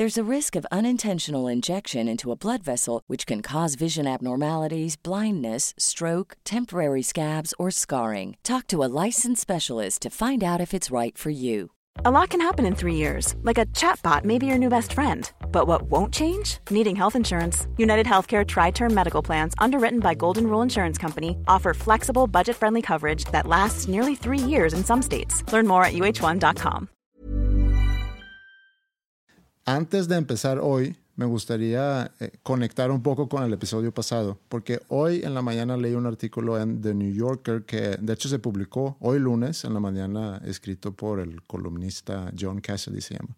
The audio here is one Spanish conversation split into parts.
There's a risk of unintentional injection into a blood vessel, which can cause vision abnormalities, blindness, stroke, temporary scabs, or scarring. Talk to a licensed specialist to find out if it's right for you. A lot can happen in three years, like a chatbot may be your new best friend. But what won't change? Needing health insurance. United Healthcare Tri Term Medical Plans, underwritten by Golden Rule Insurance Company, offer flexible, budget friendly coverage that lasts nearly three years in some states. Learn more at uh1.com. Antes de empezar hoy, me gustaría eh, conectar un poco con el episodio pasado, porque hoy en la mañana leí un artículo en The New Yorker que de hecho se publicó hoy lunes en la mañana, escrito por el columnista John Cassidy se llama.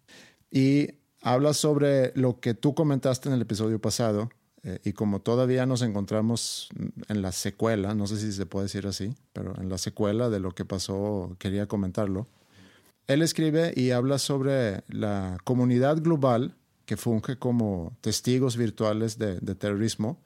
Y habla sobre lo que tú comentaste en el episodio pasado, eh, y como todavía nos encontramos en la secuela, no sé si se puede decir así, pero en la secuela de lo que pasó, quería comentarlo. Él escribe y habla sobre la comunidad global que funge como testigos virtuales de, terrorismo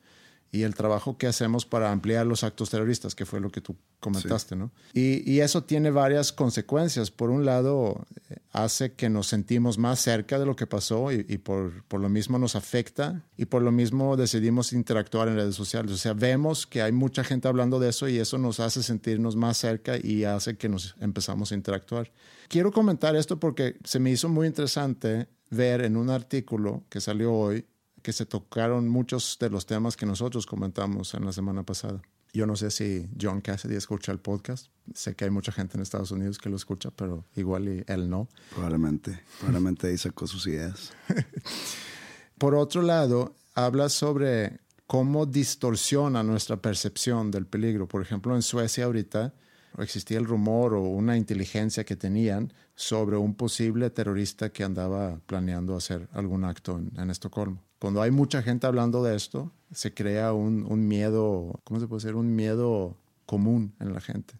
y el trabajo que hacemos para ampliar los actos terroristas, que fue lo que tú comentaste, ¿no? Y, eso tiene varias consecuencias. Por un lado, eh, hace que nos sentimos más cerca de lo que pasó y, por, por, lo mismo nos afecta y por lo mismo decidimos interactuar en redes sociales. O sea, vemos que hay mucha gente hablando de eso y eso nos hace sentirnos más cerca y hace que nos empezamos a interactuar. Quiero comentar esto porque se me hizo muy interesante ver en un artículo que salió hoy que se tocaron muchos de los temas que nosotros comentamos en la semana pasada. Yo no sé si John Cassidy escucha el podcast. Sé que hay mucha gente en Estados Unidos que lo escucha, pero igual y él no. Probablemente. Probablemente ahí sacó sus ideas. Por otro lado, habla sobre cómo distorsiona nuestra percepción del peligro. Por ejemplo, en Suecia ahorita existía el rumor o una inteligencia que tenían sobre un posible terrorista que andaba planeando hacer algún acto en, Estocolmo. Cuando hay mucha gente hablando de esto, se crea un, miedo, ¿cómo se puede decir? Un miedo común en la gente.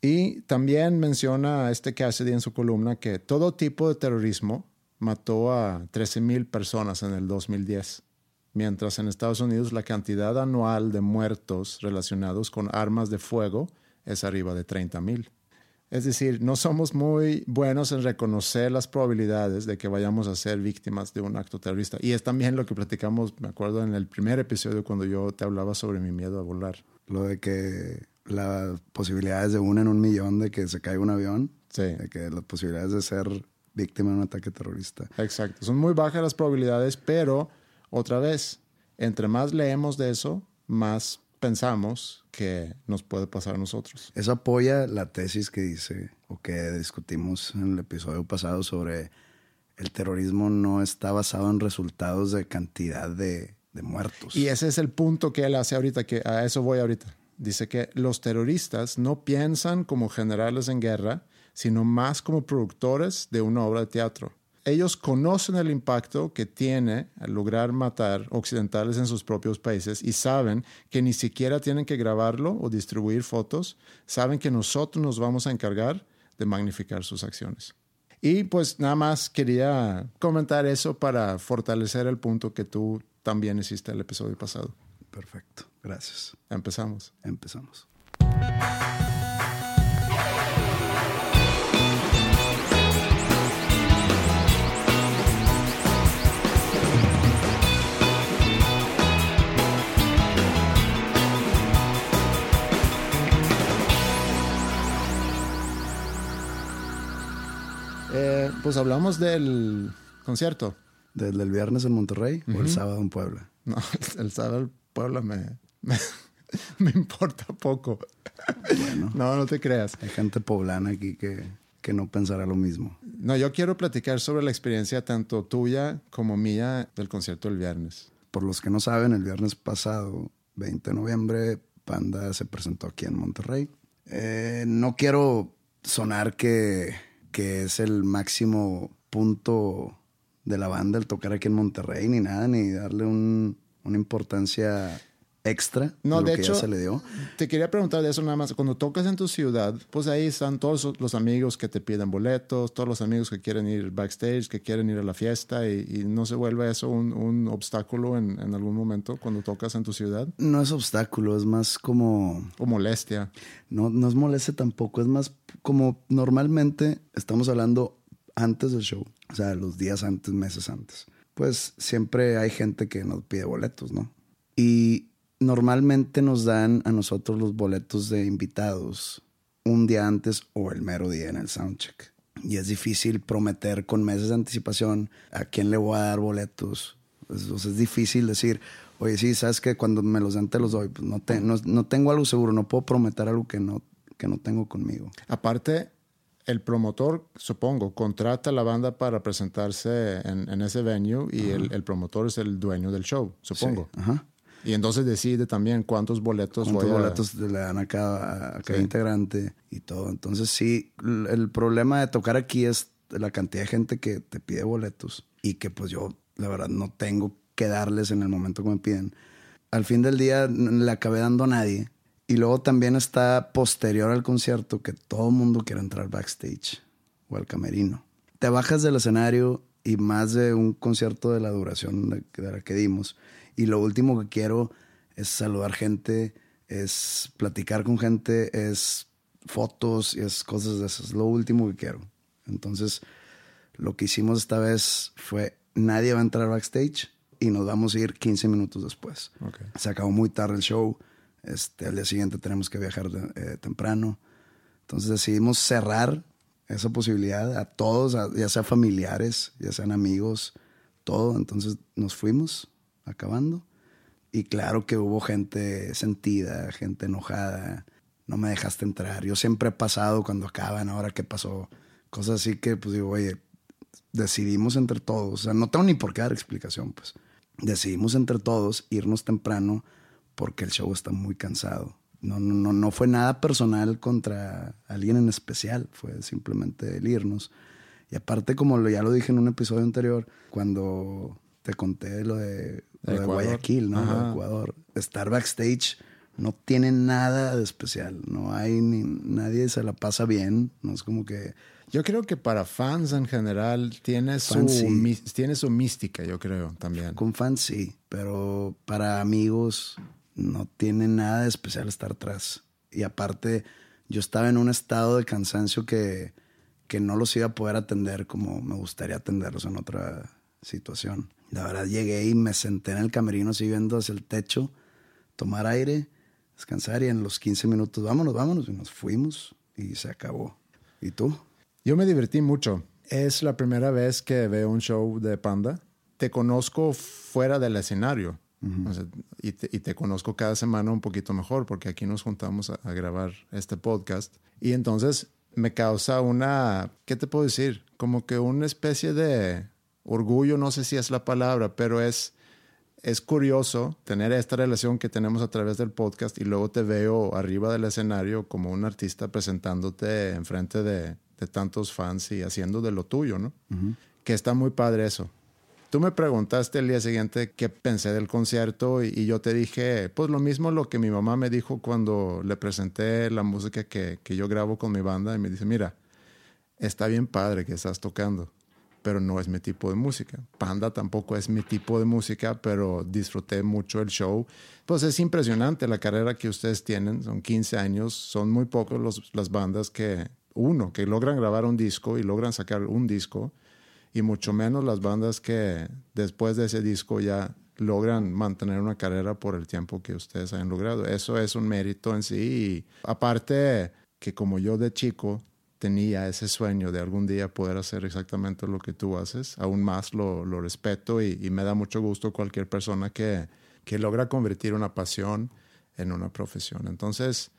Y también menciona este Cassidy en su columna que todo tipo de terrorismo mató a 13.000 personas en el 2010, mientras en Estados Unidos la cantidad anual de muertos relacionados con armas de fuego es arriba de 30.000. Es decir, no somos muy buenos en reconocer las probabilidades de que vayamos a ser víctimas de un acto terrorista. Y es también lo que platicamos, me acuerdo, en el primer episodio cuando yo te hablaba sobre mi miedo a volar. Lo de que las posibilidades de una en un millón de que se caiga un avión. Sí. De que las posibilidades de ser víctima de un ataque terrorista. Exacto. Son muy bajas las probabilidades, pero otra vez, entre más leemos de eso, más pensamos que nos puede pasar a nosotros. Eso apoya la tesis que dice, o que discutimos en el episodio pasado sobre el terrorismo no está basado en resultados de cantidad de, de muertos. Y ese es el punto que él hace ahorita, que a eso voy ahorita. Dice que los terroristas no piensan como generales en guerra, sino más como productores de una obra de teatro ellos conocen el impacto que tiene al lograr matar occidentales en sus propios países y saben que ni siquiera tienen que grabarlo o distribuir fotos, saben que nosotros nos vamos a encargar de magnificar sus acciones. Y pues nada más quería comentar eso para fortalecer el punto que tú también hiciste el episodio pasado. Perfecto, gracias. Empezamos. Empezamos. Eh, pues hablamos del concierto. ¿Del, del viernes en Monterrey o el sábado en Puebla? No, el, sábado en Puebla me, me, importa poco. Bueno. No, no te creas. Hay gente poblana aquí que... que no pensará lo mismo. No, yo quiero platicar sobre la experiencia tanto tuya como mía del concierto del viernes. Por los que no saben, el viernes pasado, 20 de noviembre, Panda se presentó aquí en Monterrey. Eh, no quiero sonar que, que es el máximo punto de la banda el tocar aquí en Monterrey, ni nada, ni darle un, una importancia extra no, de, lo de que hecho, ya se le dio. Te quería preguntar de eso nada más. Cuando tocas en tu ciudad, pues ahí están todos los amigos que te piden boletos, todos los amigos que quieren ir backstage, que quieren ir a la fiesta y, y no se vuelve eso un, un obstáculo en, en, algún momento cuando tocas en tu ciudad. No es obstáculo, es más como... O molestia. No, no es molestia tampoco, es más como normalmente estamos hablando antes del show, o sea, los días antes, meses antes. Pues siempre hay gente que nos pide boletos, ¿no? Y normalmente nos dan a nosotros los boletos de invitados un día antes o el mero día en el soundcheck. Y es difícil prometer con meses de anticipación a quién le voy a dar boletos. Entonces es difícil decir, oye, sí, sabes que cuando me los den te los doy. Pues no, te, no, no, tengo algo seguro, no puedo prometer algo que no, que no tengo conmigo. Aparte, el promotor, supongo, contrata a la banda para presentarse en, en ese venue y el, el, promotor es el dueño del show, supongo. Sí. Ajá. Y entonces decide también cuántos boletos ¿Cuántos voy a... boletos le dan a cada, a cada sí. integrante y todo. Entonces sí, el problema de tocar aquí es la cantidad de gente que te pide boletos y que pues yo la verdad no tengo que darles en el momento que me piden. Al fin del día le acabé dando a nadie. Y luego también está posterior al concierto que todo el mundo quiere entrar backstage o al camerino. Te bajas del escenario y más de un concierto de la duración de, de la que dimos y lo último que quiero es saludar gente, es platicar con gente, es fotos y es cosas de esas. Es lo último que quiero. Entonces, lo que hicimos esta vez fue, nadie va a entrar backstage y nos vamos a ir 15 minutos después. Okay. Se acabó muy tarde el show. Este, al día siguiente tenemos que viajar eh, temprano. Entonces decidimos cerrar esa posibilidad a todos, a, ya sea familiares, ya sean amigos, todo. Entonces nos fuimos acabando. Y claro que hubo gente sentida, gente enojada. No me dejaste entrar. Yo siempre he pasado cuando acaban, ahora qué pasó. Cosas así que, pues digo, oye, decidimos entre todos. O sea, no tengo ni por qué dar explicación, pues. Decidimos entre todos irnos temprano porque el show está muy cansado. No, no, no fue nada personal contra alguien en especial, fue simplemente el irnos. Y aparte, como ya lo dije en un episodio anterior, cuando te conté lo de, de Guayaquil, ¿no? Lo de Ecuador. Estar backstage no tiene nada de especial. No hay ni nadie se la pasa bien. No es como que. Yo creo que para fans en general tiene su, sí. tiene su mística, yo creo también. Con fans sí, pero para amigos no tiene nada de especial estar atrás. Y aparte, yo estaba en un estado de cansancio que, que no los iba a poder atender como me gustaría atenderlos en otra situación. La verdad llegué y me senté en el camerino así viendo hacia el techo, tomar aire, descansar y en los 15 minutos, vámonos, vámonos, y nos fuimos y se acabó. ¿Y tú? Yo me divertí mucho. Es la primera vez que veo un show de Panda. Te conozco fuera del escenario. Uh -huh. o sea, y, te, y, te, conozco cada semana un poquito mejor porque aquí nos juntamos a, a grabar este podcast. Y entonces me causa una, ¿qué te puedo decir? Como que una especie de orgullo, no sé si es la palabra, pero es, es curioso tener esta relación que tenemos a través del podcast y luego te veo arriba del escenario como un artista presentándote enfrente de, de tantos fans y haciendo de lo tuyo, ¿no? Uh -huh. Que está muy padre eso. Tú me preguntaste el día siguiente qué pensé del concierto y, y, yo te dije, pues lo mismo lo que mi mamá me dijo cuando le presenté la música que, que yo grabo con mi banda y me dice, mira, está bien padre que estás tocando pero no es mi tipo de música. Panda tampoco es mi tipo de música, pero disfruté mucho el show. Pues es impresionante la carrera que ustedes tienen, son 15 años, son muy pocos los, las bandas que, uno, que logran grabar un disco y logran sacar un disco, y mucho menos las bandas que después de ese disco ya logran mantener una carrera por el tiempo que ustedes han logrado. Eso es un mérito en sí. Y aparte que como yo de chico tenía ese sueño de algún día poder hacer exactamente lo que tú haces. Aún más lo, respeto y, y, me da mucho gusto cualquier persona que, que, logra convertir una pasión en una profesión. Entonces,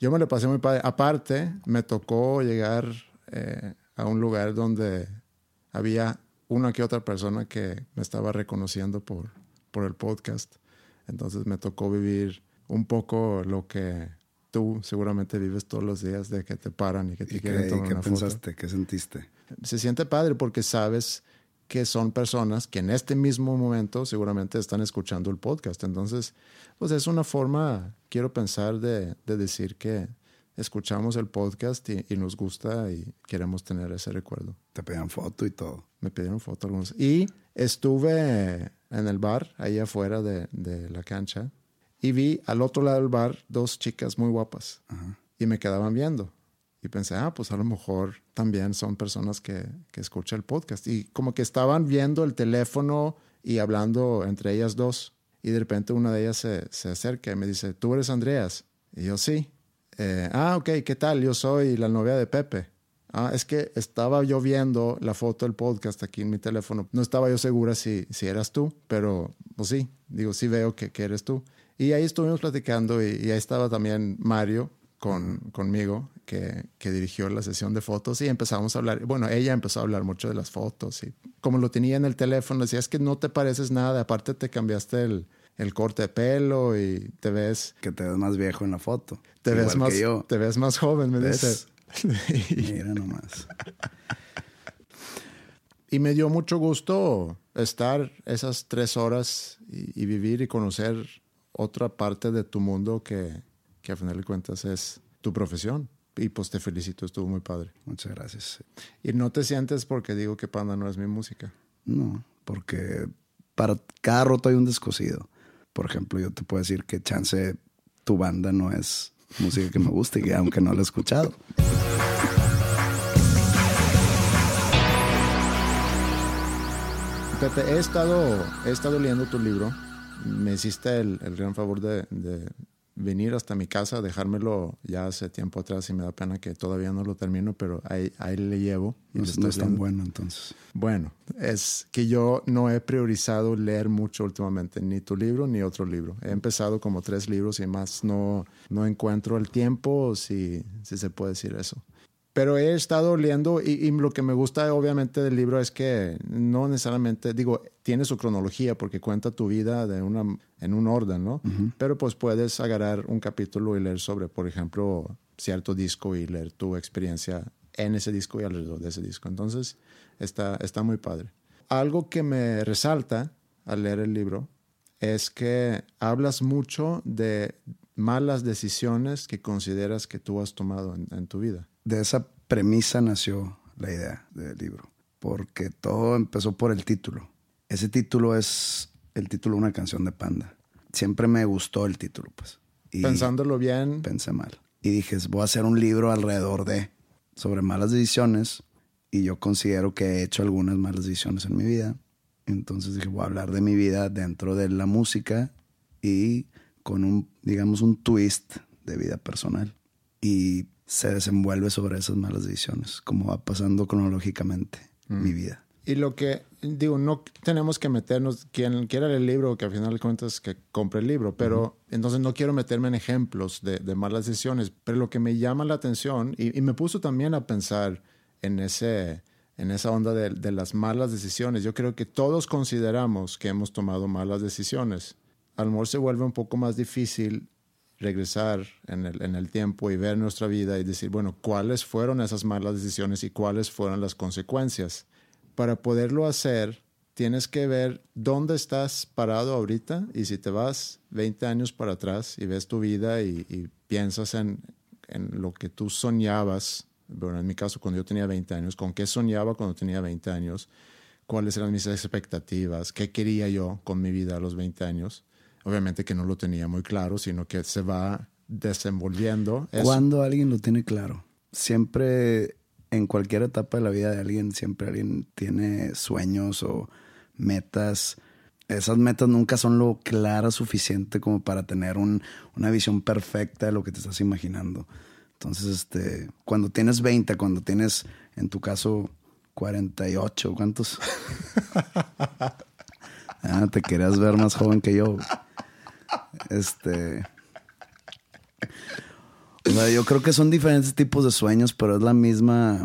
yo me lo pasé muy padre. Aparte, me tocó llegar eh, a un lugar donde había una que otra persona que me estaba reconociendo por, por el podcast. Entonces me tocó vivir un poco lo que tú seguramente vives todos los días de que te paran y que te ¿Y quieren qué, tomar qué una pensaste? foto. ¿Qué sentiste? Se siente padre porque sabes que son personas que en este mismo momento seguramente están escuchando el podcast. Entonces, pues es una forma, quiero pensar, de, de decir que escuchamos el podcast y, y nos gusta y queremos tener ese recuerdo. Te pedían foto y todo. Me pidieron foto algunos. Y estuve en el bar, ahí afuera de, de la cancha, y vi al otro lado del bar dos chicas muy guapas. Y me quedaban viendo. Y pensé, ah, pues a lo mejor también son personas que, que escuchan el podcast. Y como que estaban viendo el teléfono y hablando entre ellas dos. Y de repente una de ellas se, se acerca y me dice, ¿tú eres Andreas? Y yo, sí. Eh, ah, ok, ¿qué tal? Yo soy la novia de Pepe. Ah, es que estaba yo viendo la foto del podcast aquí en mi teléfono. No estaba yo segura si, si eras tú, pero pues sí, digo, sí veo que, que eres tú. Y ahí estuvimos platicando y, y ahí estaba también Mario con, conmigo, que, que dirigió la sesión de fotos y empezamos a hablar. Bueno, ella empezó a hablar mucho de las fotos y como lo tenía en el teléfono, decía, es que no te pareces nada, aparte te cambiaste el, el corte de pelo y te ves, Que te ves más viejo en la foto. te ves, más, yo. te ves más joven, me dice. Mira nomás. Y me dio mucho gusto estar esas tres horas y, y vivir y conocer otra parte de tu mundo que, que a final de cuentas es tu profesión. Y pues te felicito, estuvo muy padre. Muchas gracias. Y no te sientes porque digo que Panda no es mi música. No, porque para cada roto hay un descosido. Por ejemplo, yo te puedo decir que chance tu banda no es música que me guste, que aunque no la he escuchado. Pepe, he estado, he estado leyendo tu libro. Me hiciste el, el gran favor de, de venir hasta mi casa, dejármelo ya hace tiempo atrás y me da pena que todavía no lo termino, pero ahí, ahí le llevo. y No, no es tan bueno entonces. Bueno, es que yo no he priorizado leer mucho últimamente, ni tu libro ni otro libro. He empezado como tres libros y más no, no encuentro el tiempo, si, si se puede decir eso. Pero he estado leyendo y, y lo que me gusta obviamente del libro es que no necesariamente, digo, tiene su cronología porque cuenta tu vida de una, en un orden, ¿no? Pero pues puedes agarrar un capítulo y leer sobre, por ejemplo, cierto disco y leer tu experiencia en ese disco y alrededor de ese disco. Entonces, está, está muy padre. Algo que me resalta al leer el libro es que hablas mucho de malas decisiones que consideras que tú has tomado en, en tu vida. De esa premisa nació la idea del libro, porque todo empezó por el título. Ese título es el título de una canción de Panda. Siempre me gustó el título, pues. Y Pensándolo bien, pensé mal. Y dije, voy a hacer un libro alrededor de, sobre malas decisiones. Y yo considero que he hecho algunas malas decisiones en mi vida. Entonces dije, voy a hablar de mi vida dentro de la música y con un, digamos, un twist de vida personal. Y se desenvuelve sobre esas malas decisiones, como va pasando cronológicamente mi vida. Y lo que, digo, no tenemos que meternos, quien quiera leer el libro, que al final de cuentas que compre el libro, pero entonces no quiero meterme en ejemplos de, de malas decisiones, pero lo que me llama la atención y, y me puso también a pensar en, ese, en esa onda de, de las malas decisiones. Yo creo que todos consideramos que hemos tomado malas decisiones. A lo mejor se vuelve un poco más difícil regresar en el, tiempo y ver nuestra vida y decir, bueno, ¿cuáles fueron esas malas decisiones y cuáles fueron las consecuencias? Para poderlo hacer, tienes que ver dónde estás parado ahorita y si te vas 20 años para atrás y ves tu vida y, y piensas en, en lo que tú soñabas, bueno, en mi caso cuando yo tenía 20 años, con qué soñaba cuando tenía 20 años, cuáles eran mis expectativas, qué quería yo con mi vida a los 20 años. Obviamente que no lo tenía muy claro, sino que se va desenvolviendo. Eso- Cuando alguien lo tiene claro, siempre en cualquier etapa de la vida de alguien, siempre alguien tiene sueños o metas. Esas metas nunca son lo clara suficiente como para tener un- una visión perfecta de lo que te estás imaginando. Entonces, este, cuando tienes 20, cuando tienes, en tu caso, 48, ¿cuántos? ah, te querías ver más joven que yo. Este. O sea, yo creo que son diferentes tipos de sueños, pero es la misma,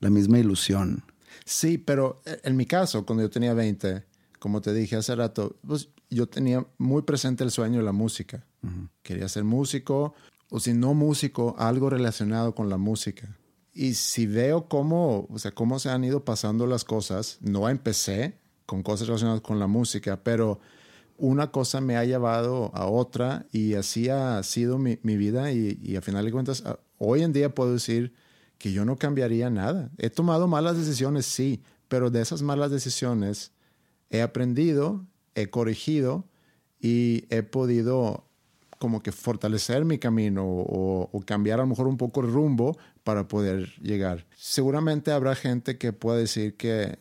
la misma ilusión. Sí, pero en mi caso, cuando yo tenía 20, como te dije hace rato, pues yo tenía muy presente el sueño de la música. Quería ser músico, o si no músico, algo relacionado con la música. Y si veo cómo, o sea, cómo se han ido pasando las cosas, no empecé con cosas relacionadas con la música, pero una cosa me ha llevado a otra y así ha sido mi, vida y, a final de cuentas, hoy en día puedo decir que yo no cambiaría nada. He tomado malas decisiones, sí, pero de esas malas decisiones he aprendido, he corregido y he podido como que fortalecer mi camino o, cambiar a lo mejor un poco el rumbo para poder llegar. Seguramente habrá gente que pueda decir que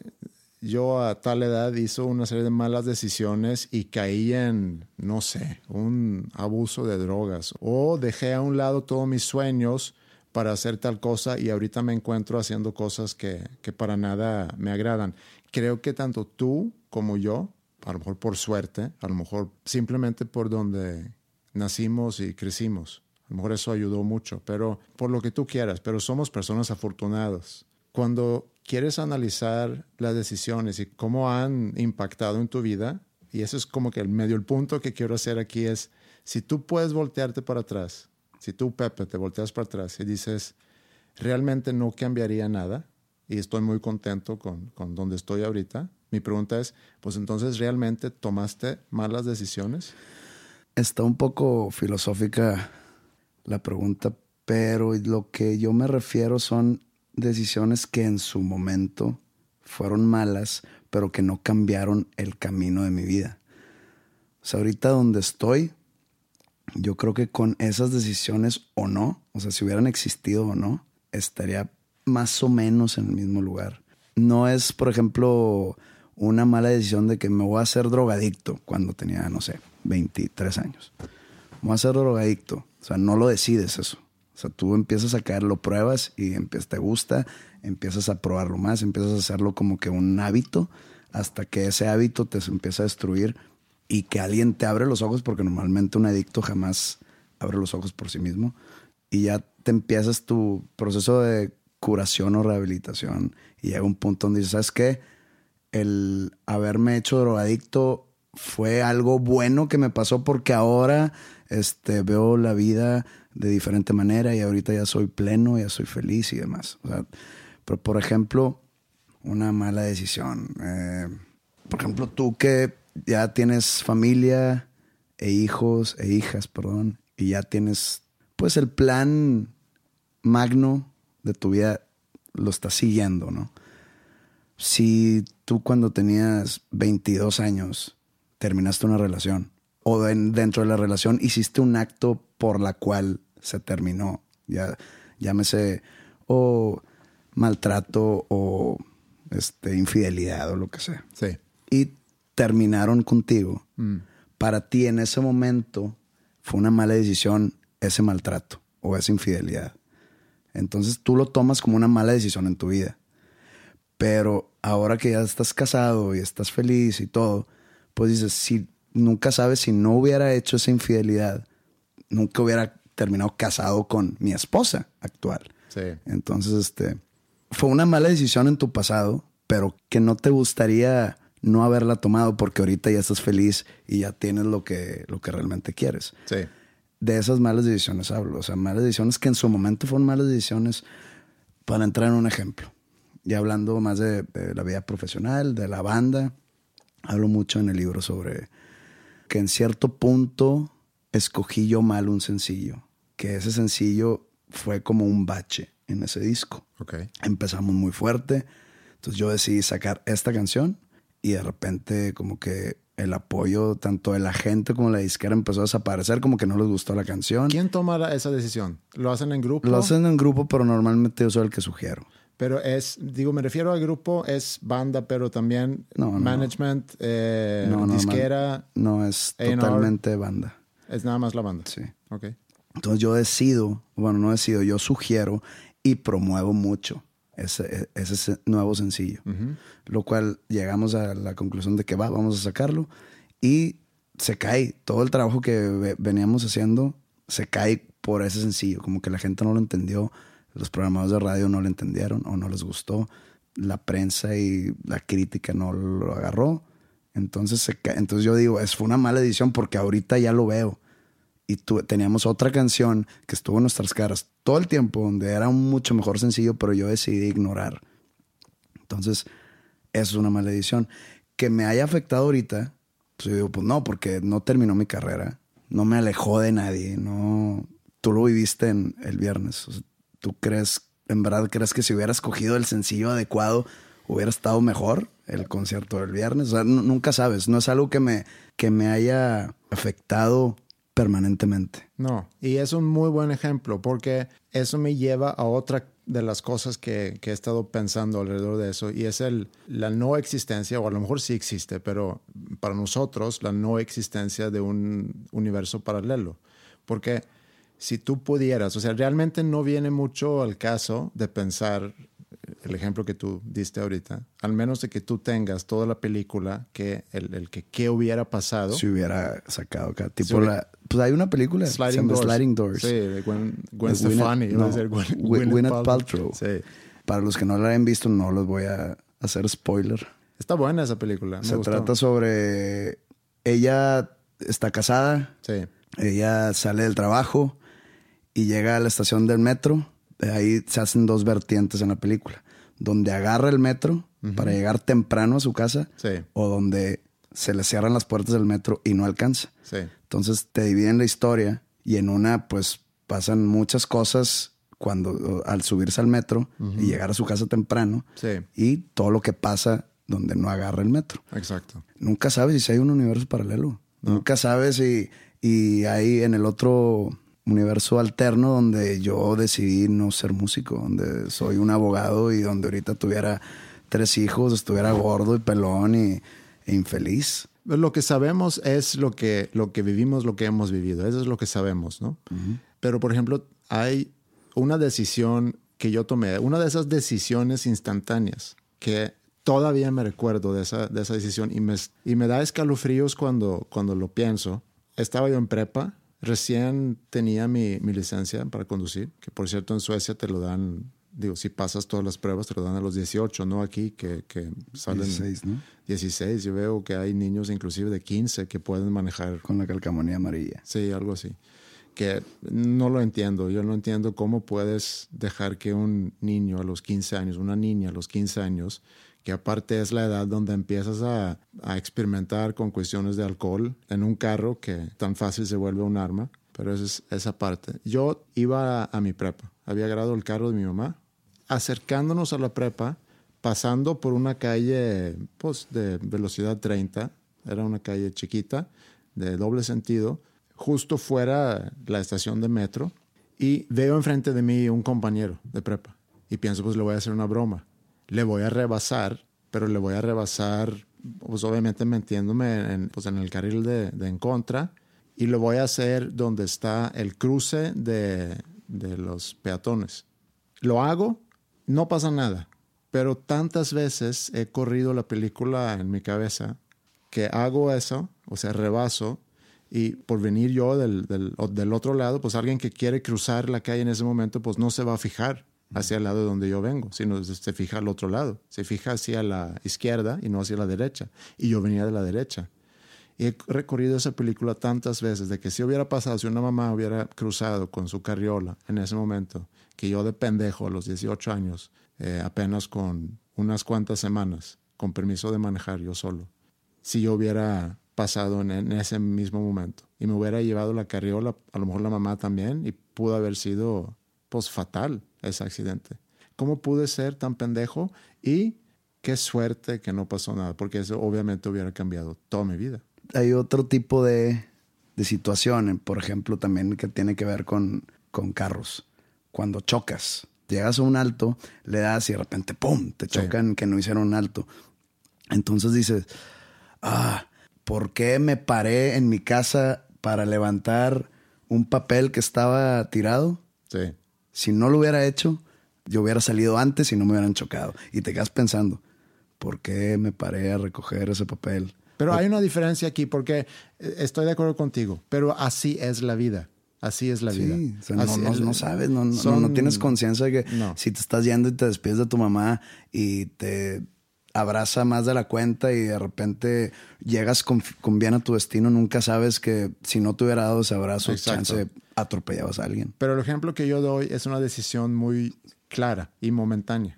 yo a tal edad hizo una serie de malas decisiones y caí en, no sé, un abuso de drogas o dejé a un lado todos mis sueños para hacer tal cosa y ahorita me encuentro haciendo cosas que, que para nada me agradan. Creo que tanto tú como yo, a lo mejor por suerte, a lo mejor simplemente por donde nacimos y crecimos. A lo mejor eso ayudó mucho, pero por lo que tú quieras, pero somos personas afortunadas. Cuando quieres analizar las decisiones y cómo han impactado en tu vida, y eso es como que el medio el punto que quiero hacer aquí es, si tú puedes voltearte para atrás, si tú, Pepe, te volteas para atrás y dices, realmente no cambiaría nada y estoy muy contento con, con donde estoy ahorita, mi pregunta es, pues entonces, ¿realmente tomaste malas decisiones? Está un poco filosófica la pregunta, pero lo que yo me refiero son decisiones que en su momento fueron malas, pero que no cambiaron el camino de mi vida. O sea, ahorita donde estoy, yo creo que con esas decisiones o no, o sea, si hubieran existido o no, estaría más o menos en el mismo lugar. No es, por ejemplo, una mala decisión de que me voy a hacer drogadicto cuando tenía, no sé, 23 años. Voy a ser drogadicto. O sea, no lo decides eso. Sea, tú empiezas a caer, lo pruebas y te gusta, empiezas a probarlo más, empiezas a hacerlo como que un hábito hasta que ese hábito te empieza a destruir y que alguien te abre los ojos, porque normalmente un adicto jamás abre los ojos por sí mismo, y ya te empiezas tu proceso de curación o rehabilitación y llega un punto donde dices, ¿sabes qué? El haberme hecho drogadicto fue algo bueno que me pasó porque ahora este, veo la vida de diferente manera y ahorita ya soy pleno, ya soy feliz y demás. pero por ejemplo, una mala decisión. Eh, por ejemplo, tú que ya tienes familia e hijos e hijas, perdón, y ya tienes pues el plan magno de tu vida lo estás siguiendo, ¿no? Si tú cuando tenías 22 años terminaste una relación o dentro de la relación hiciste un acto por la cual se terminó, ya llámese o maltrato o este infidelidad o lo que sea. Sí. Y terminaron contigo. Mm. Para ti en ese momento fue una mala decisión ese maltrato o esa infidelidad. Entonces tú lo tomas como una mala decisión en tu vida. Pero ahora que ya estás casado y estás feliz y todo, pues dices, si nunca sabes si no hubiera hecho esa infidelidad, nunca hubiera terminado casado con mi esposa actual. Sí. Entonces, este, fue una mala decisión en tu pasado, pero que no te gustaría no haberla tomado porque ahorita ya estás feliz y ya tienes lo que, lo que realmente quieres. Sí. De esas malas decisiones hablo. O sea, malas decisiones que en su momento fueron malas decisiones para entrar en un ejemplo. Y hablando más de la vida profesional, de la banda, hablo mucho en el libro sobre que en cierto punto escogí yo mal un sencillo, que ese sencillo fue como un bache en ese disco. Okay. Empezamos muy fuerte, entonces yo decidí sacar esta canción y de repente como que el apoyo tanto de la gente como de la disquera empezó a desaparecer, como que no les gustó la canción. ¿Quién toma esa decisión? ¿Lo hacen en grupo? Lo hacen en grupo, pero normalmente yo soy el que sugiero. Pero es, digo, me refiero al grupo, es banda, pero también management, eh, disquera. No, es totalmente banda. Es nada más la banda. Sí. Ok. Entonces yo decido, bueno, no decido, yo sugiero y promuevo mucho ese, ese nuevo sencillo. Lo cual llegamos a la conclusión de que va, vamos a sacarlo. Y se cae. Todo el trabajo que veníamos haciendo se cae por ese sencillo. Como que la gente no lo entendió Los programadores de radio no lo entendieron o no les gustó. La prensa y la crítica no lo agarró. Entonces, entonces yo digo, es, fue una mala edición porque ahorita ya lo veo. Y teníamos otra canción que estuvo en nuestras caras todo el tiempo, donde era un mucho mejor sencillo, pero yo decidí ignorar. Entonces, eso es una mala edición. Que me haya afectado ahorita, pues yo digo, pues no, porque no terminó mi carrera, no me alejó de nadie, no. Tú lo viviste en el viernes. ¿Tú crees, en verdad, crees que si hubiera escogido el sencillo adecuado, hubiera estado mejor el concierto del viernes? O sea, nunca sabes, no es algo que me, que me haya afectado permanentemente. No, y es un muy buen ejemplo porque eso me lleva a otra de las cosas que, he estado pensando alrededor de eso y es el, la no existencia, o a lo mejor sí existe, pero para nosotros la no existencia de un universo paralelo. Porque si tú pudieras, o sea, realmente no viene mucho al caso de pensar el ejemplo que tú diste ahorita, al menos de que tú tengas toda la película que el, el que qué hubiera pasado. Si hubiera sacado acá, tipo la... Pues hay una película, Sliding, Doors. Sliding Doors. Sí, de Gwen, Gwen Stefani. Gwyneth, Paltrow. Sí. Para los que no la hayan visto, no los voy a hacer spoiler. Está buena esa película. Se trata sobre... Ella está casada. Sí. Ella sale del trabajo y llega a la estación del metro. Ahí se hacen dos vertientes en la película donde agarra el metro para llegar temprano a su casa o donde se le cierran las puertas del metro y no alcanza. Entonces te dividen la historia y en una pues pasan muchas cosas cuando al subirse al metro y llegar a su casa temprano y todo lo que pasa donde no agarra el metro. Exacto. Nunca sabes si hay un universo paralelo. Nunca sabes si y hay en el otro universo alterno donde yo decidí no ser músico, donde soy un abogado y donde ahorita tuviera tres hijos, estuviera gordo y pelón y, e infeliz. Lo que sabemos es lo que, lo que vivimos, lo que hemos vivido. Eso es lo que sabemos, ¿no? Pero, por ejemplo, hay una decisión que yo tomé, una de esas decisiones instantáneas que todavía me recuerdo de esa, de esa decisión y me, y me da escalofríos cuando, cuando lo pienso. Estaba yo en prepa Recién tenía mi, mi, licencia para conducir, que por cierto en Suecia te lo dan, digo, si pasas todas las pruebas te lo dan a los 18, no aquí que, que salen 16, ¿no? 16. Yo veo que hay niños inclusive de 15 que pueden manejar. Con la calcamonía amarilla. Sí, algo así. Que no lo entiendo. Yo no entiendo cómo puedes dejar que un niño a los 15 años, una niña a los 15 años, que aparte es la edad donde empiezas a, experimentar con cuestiones de alcohol en un carro que tan fácil se vuelve un arma, pero esa es esa parte. Yo iba a, mi prepa, había agarrado el carro de mi mamá, acercándonos a la prepa, pasando por una calle pues, de velocidad 30, era una calle chiquita, de doble sentido, justo fuera la estación de metro, y veo enfrente de mí un compañero de prepa, y pienso, pues le voy a hacer una broma le voy a rebasar, pero le voy a rebasar, pues obviamente metiéndome en, pues, en el carril de, en contra y lo voy a hacer donde está el cruce de, de los peatones. Lo hago, no pasa nada, pero tantas veces he corrido la película en mi cabeza que hago eso, o sea, rebaso, y por venir yo del, del, del, otro lado, pues alguien que quiere cruzar la calle en ese momento, pues no se va a fijar hacia el lado de donde yo vengo, sino se fija al otro lado, se fija hacia la izquierda y no hacia la derecha. Y yo venía de la derecha. Y he recorrido esa película tantas veces de que si hubiera pasado, si una mamá hubiera cruzado con su carriola en ese momento, que yo de pendejo a los 18 años, eh, apenas con unas cuantas semanas, con permiso de manejar yo solo, si yo hubiera pasado en, en ese mismo momento y me hubiera llevado la carriola, a lo mejor la mamá también, y pudo haber sido pues fatal ese accidente. ¿Cómo pude ser tan pendejo? Y qué suerte que no pasó nada, porque eso obviamente hubiera cambiado toda mi vida. Hay otro tipo de, de situación, por ejemplo, también que tiene que ver con, con carros. Cuando chocas, llegas a un alto, le das y de repente, ¡pum!, te chocan que no hicieron un alto. Entonces dices, ah, ¿por qué me paré en mi casa para levantar un papel que estaba tirado? Sí. Si no lo hubiera hecho, yo hubiera salido antes y no me hubieran chocado. Y te quedas pensando, ¿por qué me paré a recoger ese papel? Pero hay una diferencia aquí porque eh, estoy de acuerdo contigo, pero así es la vida. Así es la vida. Sí, o sea, no, no- no sabes, no, no- son- no tienes conciencia de que No. si te estás yendo y te despides de tu mamá y te abraza más de la cuenta y de repente llegas con, con bien a tu destino, nunca sabes que si no te hubiera dado ese abrazo, Exacto. chance atropellabas a alguien. Pero el ejemplo que yo doy es una decisión muy clara y momentánea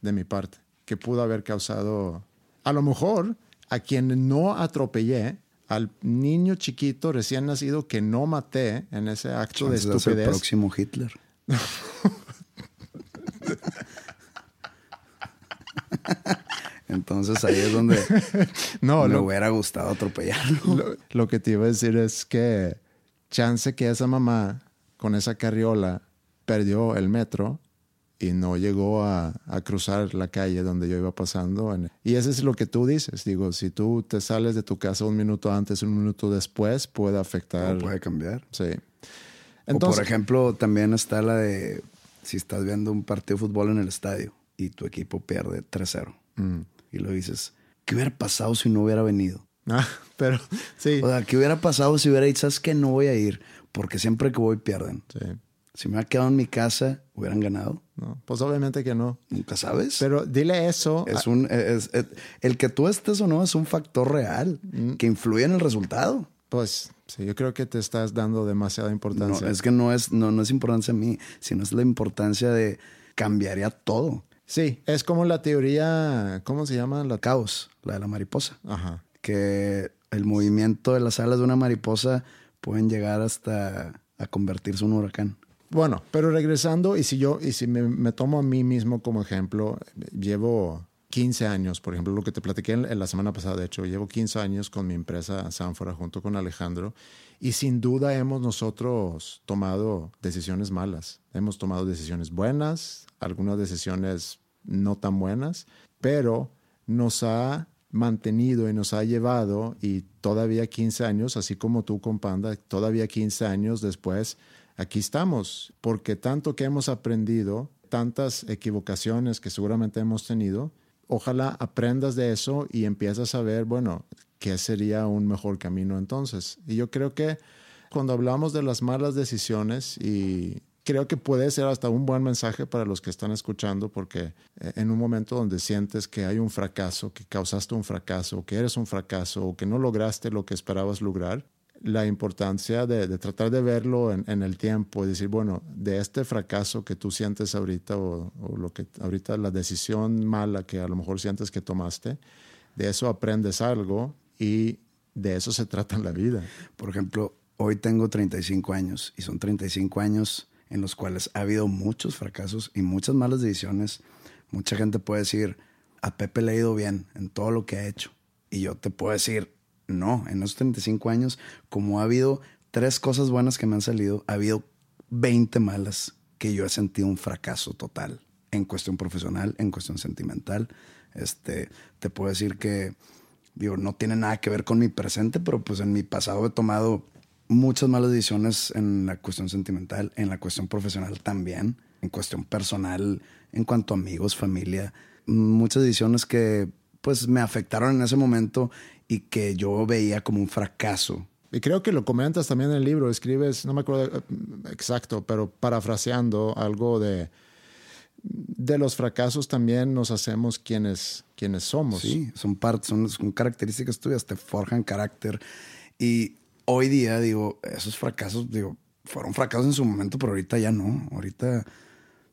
de mi parte, que pudo haber causado, a lo mejor, a quien no atropellé, al niño chiquito recién nacido que no maté en ese acto de Chance de ser el estupidez. próximo Hitler. Entonces ahí es donde No, me lo- hubiera gustado atropellarlo. Lo, lo que te iba a decir es que chance que esa mamá con esa carriola perdió el metro y no llegó a, a cruzar la calle donde yo iba pasando. en- y eso es lo que tú dices. Digo, si tú te sales de tu casa un minuto antes, un minuto después, puede afectar. No puede cambiar. Sí. o por ejemplo, también está la de si estás viendo un partido de fútbol en el estadio y tu equipo pierde 3-0 Mm. Y lo dices, ¿qué hubiera pasado si no hubiera venido? ah, pero sí. O sea, ¿qué hubiera pasado si hubiera dicho, sabes que no voy a ir? Porque siempre que voy pierden. sí. Si me hubiera quedado en mi casa, hubieran ganado. No, pues obviamente que no. Nunca sabes. Pero dile eso. es un, es- es- el que tú estés o no es un factor real Mm. que influye en el resultado. Pues sí, yo creo que te estás dando demasiada No, importancia. es que no es, no, no es importancia a mí, sino es la importancia de cambiaría todo. Sí, es como la teoría, ¿cómo se llama? La Caos, la de la mariposa. Ajá. Que el movimiento de las alas de una mariposa pueden llegar hasta a convertirse en un huracán. Bueno, pero regresando, y si yo, y si me, me tomo a mí mismo como ejemplo, llevo 15 años, por ejemplo, lo que te platiqué en, en la semana pasada, de hecho, llevo 15 años con mi empresa Sanfora junto con Alejandro, y sin duda hemos nosotros tomado decisiones malas. Hemos tomado decisiones buenas, algunas decisiones no tan buenas, pero nos ha mantenido y nos ha llevado y todavía 15 años, así como tú con Panda, todavía 15 años después, aquí estamos, porque tanto que hemos aprendido, tantas equivocaciones que seguramente hemos tenido, ojalá aprendas de eso y empiezas a ver, bueno, qué sería un mejor camino entonces. Y yo creo que cuando hablamos de las malas decisiones y creo que puede ser hasta un buen mensaje para los que están escuchando porque eh, en un momento donde sientes que hay un fracaso, que causaste un fracaso, que eres un fracaso o que no lograste lo que esperabas lograr, la importancia de, tratar de verlo en, en el tiempo y decir, bueno, de este fracaso que tú sientes ahorita o, o lo que ahorita la decisión mala que a lo mejor sientes que tomaste, de eso aprendes algo y de eso se trata en la vida. Por ejemplo, hoy tengo 35 años y son 35 años en los cuales ha habido muchos fracasos y muchas malas decisiones. Mucha gente puede decir, a Pepe le ha ido bien en todo lo que ha hecho. Y yo te puedo decir, no, en esos 35 años, como ha habido tres cosas buenas que me han salido, ha habido 20 malas que yo he sentido un fracaso total en cuestión profesional, en cuestión sentimental. Este, te puedo decir que, digo, no tiene nada que ver con mi presente, pero pues en mi pasado he tomado muchas malas decisiones en la cuestión sentimental, en la cuestión profesional también, en cuestión personal, en cuanto a amigos, familia, muchas decisiones que pues me afectaron en ese momento y que yo veía como un fracaso. Y creo que lo comentas también en el libro, escribes, no me acuerdo eh, exacto, pero parafraseando algo de de los fracasos también nos hacemos quienes, quienes somos. Sí, son partes, son, son características tuyas, te forjan carácter. Y hoy día, digo, esos fracasos, digo, fueron fracasos en su momento, pero ahorita ya no. Ahorita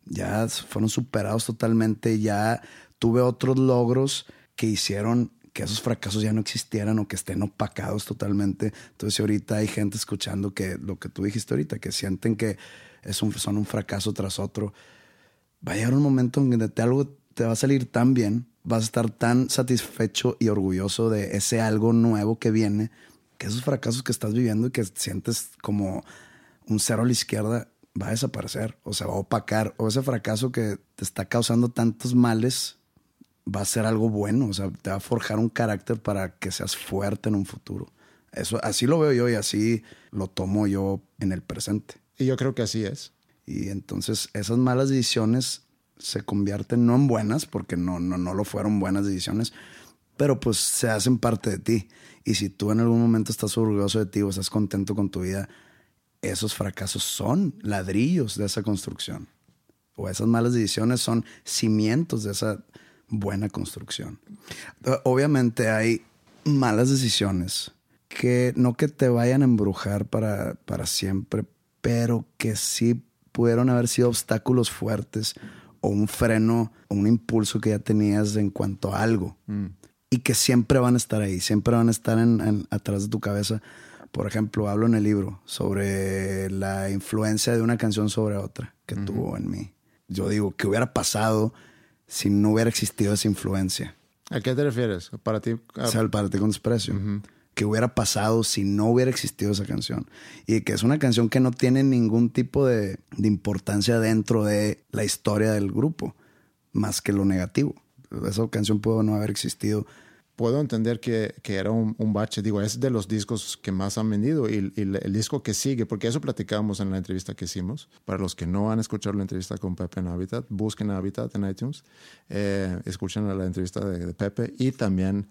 ya fueron superados totalmente. Ya tuve otros logros que hicieron que esos fracasos ya no existieran o que estén opacados totalmente. Entonces ahorita hay gente escuchando que lo que tú dijiste ahorita, que sienten que es un, son un fracaso tras otro. Va a llegar un momento en que te, algo te va a salir tan bien, vas a estar tan satisfecho y orgulloso de ese algo nuevo que viene, que esos fracasos que estás viviendo y que sientes como un cero a la izquierda va a desaparecer o se va a opacar o ese fracaso que te está causando tantos males va a ser algo bueno, o sea, te va a forjar un carácter para que seas fuerte en un futuro. Eso así lo veo yo y así lo tomo yo en el presente. Y yo creo que así es. Y entonces esas malas decisiones se convierten no en buenas, porque no, no, no lo fueron buenas decisiones, pero pues se hacen parte de ti. Y si tú en algún momento estás orgulloso de ti o estás contento con tu vida, esos fracasos son ladrillos de esa construcción. O esas malas decisiones son cimientos de esa buena construcción. Obviamente hay malas decisiones que no que te vayan a embrujar para, para siempre, pero que sí pudieron haber sido obstáculos fuertes o un freno o un impulso que ya tenías en cuanto a algo. Mm. Y que siempre van a estar ahí, siempre van a estar en, atrás de tu cabeza. Por ejemplo, hablo en el libro sobre la influencia de una canción sobre otra que tuvo en mí. Yo digo, ¿qué hubiera pasado si no hubiera existido esa influencia? ¿A qué te refieres? Para ti. O sea, para ti con desprecio que hubiera pasado si no hubiera existido esa canción. Y que es una canción que no tiene ningún tipo de, importancia dentro de la historia del grupo, más que lo negativo. Esa canción pudo no haber existido. Puedo entender que, era un, bache, digo, es de los discos que más han vendido y, el, disco que sigue, porque eso platicábamos en la entrevista que hicimos. Para los que no han escuchado la entrevista con Pepe en Habitat, busquen Habitat en iTunes, eh, escuchen la entrevista de Pepe y también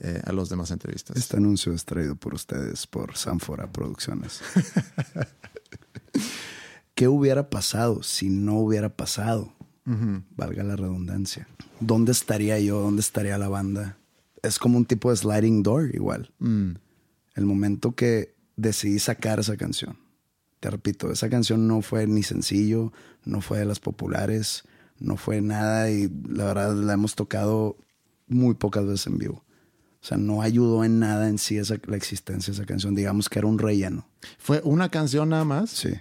eh, a los demás entrevistas. Este anuncio es traído por ustedes por Sanfora Producciones. ¿Qué hubiera pasado si no hubiera pasado? Valga la redundancia. ¿Dónde estaría yo? ¿Dónde estaría la banda? Es como un tipo de sliding door igual. Mm. El momento que decidí sacar esa canción. Te repito, esa canción no fue ni sencillo, no fue de las populares, no fue nada y la verdad la hemos tocado muy pocas veces en vivo. O sea, no ayudó en nada en sí esa, la existencia de esa canción. Digamos que era un relleno. ¿Fue una canción nada más? Sí.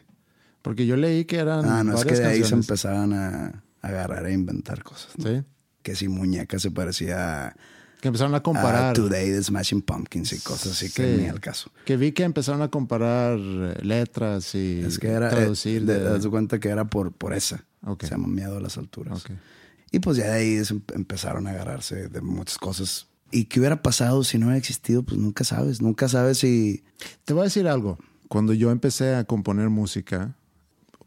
Porque yo leí que eran. Ah, no, es que de ahí se empezaban a, agarrar a inventar cosas. Sí. Que si muñeca se parecía. Que empezaron a comparar. Today the Smashing Pumpkins y cosas así que ni al caso. Que vi que empezaron a comparar eh, letras y es que era, eh, traducir. de, das cuenta que era por, por esa. Se llama Miedo a las Alturas. Y pues ya de ahí empezaron a agarrarse de muchas cosas ¿Y qué hubiera pasado si no hubiera existido? Pues nunca sabes, nunca sabes si... Te voy a decir algo. Cuando yo empecé a componer música,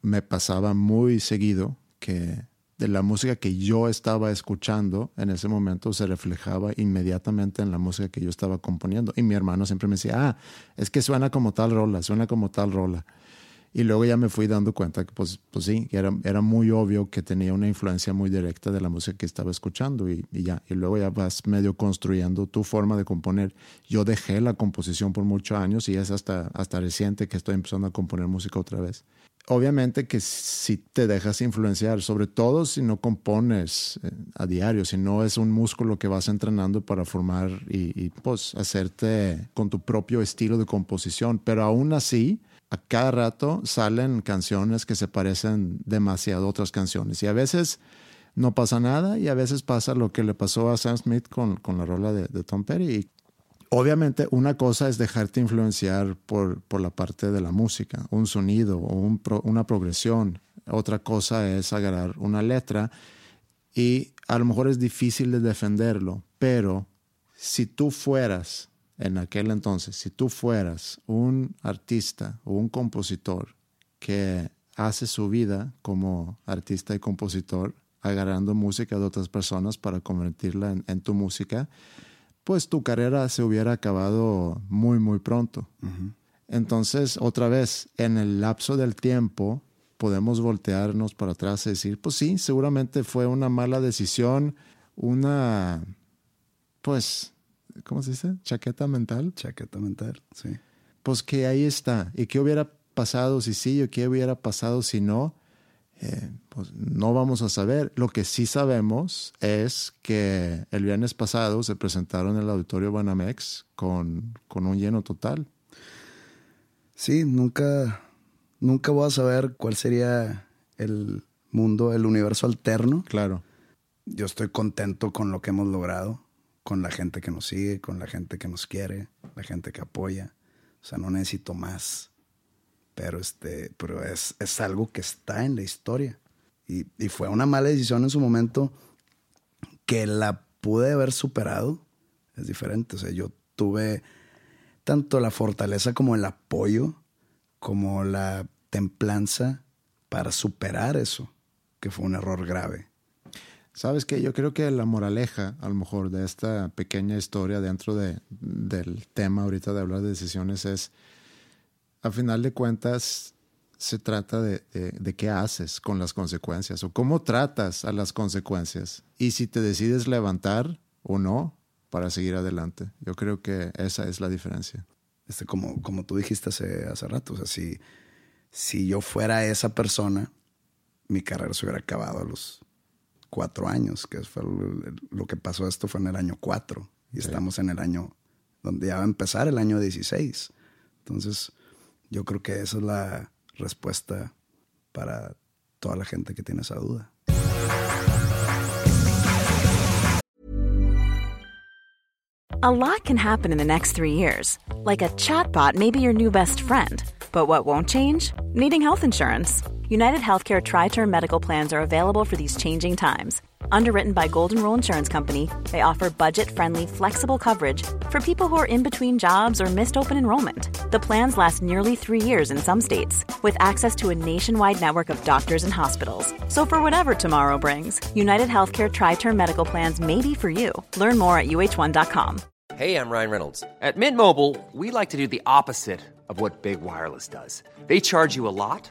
me pasaba muy seguido que de la música que yo estaba escuchando en ese momento se reflejaba inmediatamente en la música que yo estaba componiendo. Y mi hermano siempre me decía, ah, es que suena como tal rola, suena como tal rola. Y luego ya me fui dando cuenta que, pues, pues sí, era, era muy obvio que tenía una influencia muy directa de la música que estaba escuchando y, ya. Y luego ya vas medio construyendo tu forma de componer. Yo dejé la composición por muchos años y es hasta, hasta reciente que estoy empezando a componer música otra vez. Obviamente que si te dejas influenciar, sobre todo si no compones eh, a diario, si no es un músculo que vas entrenando para formar y, pues hacerte con tu propio estilo de composición. Pero aún así, a cada rato salen canciones que se parecen demasiado a otras canciones. Y a veces no pasa nada y a veces pasa lo que le pasó a Sam Smith con, con la rola de, Tom Petty. Obviamente una cosa es dejarte influenciar por, por la parte de la música, un sonido o un una progresión. Otra cosa es agarrar una letra y a lo mejor es difícil de defenderlo, pero si tú fueras en aquel entonces, si tú fueras un artista o un compositor que hace su vida como artista y compositor, agarrando música de otras personas para convertirla en, tu música, pues tu carrera se hubiera acabado muy, muy pronto. Entonces, otra vez, en el lapso del tiempo, podemos voltearnos para atrás y decir, pues sí, seguramente fue una mala decisión, una, pues, ¿cómo se dice? Chaqueta mental. Chaqueta mental, sí. Pues que ahí está. ¿Y qué hubiera pasado si sí o qué hubiera pasado si no? Eh, pues no vamos a saber. Lo que sí sabemos es que el viernes pasado se presentaron en el auditorio Banamex con, con un lleno total. Sí, nunca, nunca voy a saber cuál sería el mundo, el universo alterno. Claro. Yo estoy contento con lo que hemos logrado con la gente que nos sigue, con la gente que nos quiere, la gente que apoya. O sea, no necesito más. Pero, este, pero es, es algo que está en la historia. Y, fue una mala decisión en su momento que la pude haber superado. Es diferente. O sea, yo tuve tanto la fortaleza como el apoyo, como la templanza para superar eso, que fue un error grave. Sabes que yo creo que la moraleja, a lo mejor, de esta pequeña historia dentro de, del tema ahorita de hablar de decisiones es a final de cuentas se trata de, de, qué haces con las consecuencias o cómo tratas a las consecuencias y si te decides levantar o no para seguir adelante. Yo creo que esa es la diferencia. Este, como, como tú dijiste hace, hace rato, o sea, si, si yo fuera esa persona, mi carrera se hubiera acabado a los cuatro años, que fue lo, que pasó esto fue en el año cuatro y estamos en el año donde ya va a empezar el año 16. Entonces, yo creo que esa es la respuesta para toda la gente que tiene esa duda. A lot can happen in the next three years. Like a chatbot may be your new best friend. But what won't change? Needing health insurance. United Healthcare Tri Term Medical Plans are available for these changing times Underwritten by Golden Rule Insurance Company, they offer budget-friendly, flexible coverage for people who are in between jobs or missed open enrollment. The plans last nearly three years in some states, with access to a nationwide network of doctors and hospitals. So for whatever tomorrow brings, United Healthcare Tri-Term Medical Plans may be for you. Learn more at uh1.com. Hey, I'm Ryan Reynolds. At Mint Mobile, we like to do the opposite of what Big Wireless does. They charge you a lot